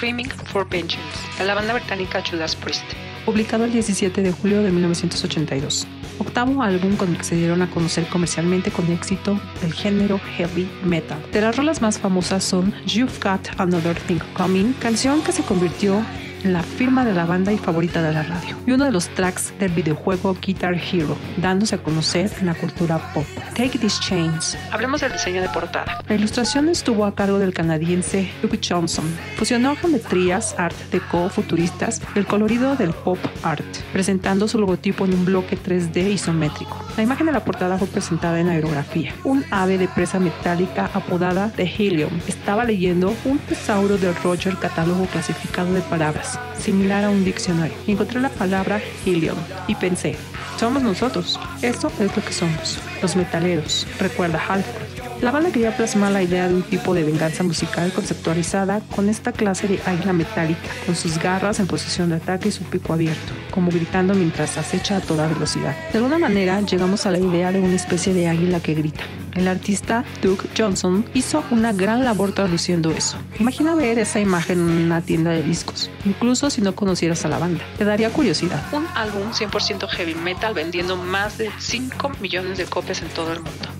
Screaming for Vengeance, de la banda británica Judas Priest. Publicado el 17 de julio de 1982. Octavo álbum con el que se dieron a conocer comercialmente con éxito el género heavy metal. De las rolas más famosas son You've Got Another Thing Coming, canción que se convirtió la firma de la banda y favorita de la radio, y uno de los tracks del videojuego Guitar Hero, dándose a conocer en la cultura pop. Take These Chains. Hablemos del diseño de portada. La ilustración estuvo a cargo del canadiense Luke Johnson. Fusionó geometrías art deco futuristas del colorido del pop art, presentando su logotipo en un bloque 3D isométrico. La imagen de la portada fue presentada en aerografía. Un ave de presa metálica apodada de Helium estaba leyendo un tesauro del Roger catálogo clasificado de palabras, similar a un diccionario. Encontré la palabra Helium y pensé, somos nosotros. Eso es lo que somos, los metaleros, recuerda Halford. La banda quería plasmar la idea de un tipo de venganza musical conceptualizada con esta clase de águila metálica, con sus garras en posición de ataque y su pico abierto, como gritando mientras acecha a toda velocidad. De alguna manera llegamos a la idea de una especie de águila que grita. El artista Doug Johnson hizo una gran labor traduciendo eso. Imagina ver esa imagen en una tienda de discos, incluso si no conocieras a la banda. Te daría curiosidad. Un álbum 100% heavy metal vendiendo más de 5 millones de copias en todo el mundo.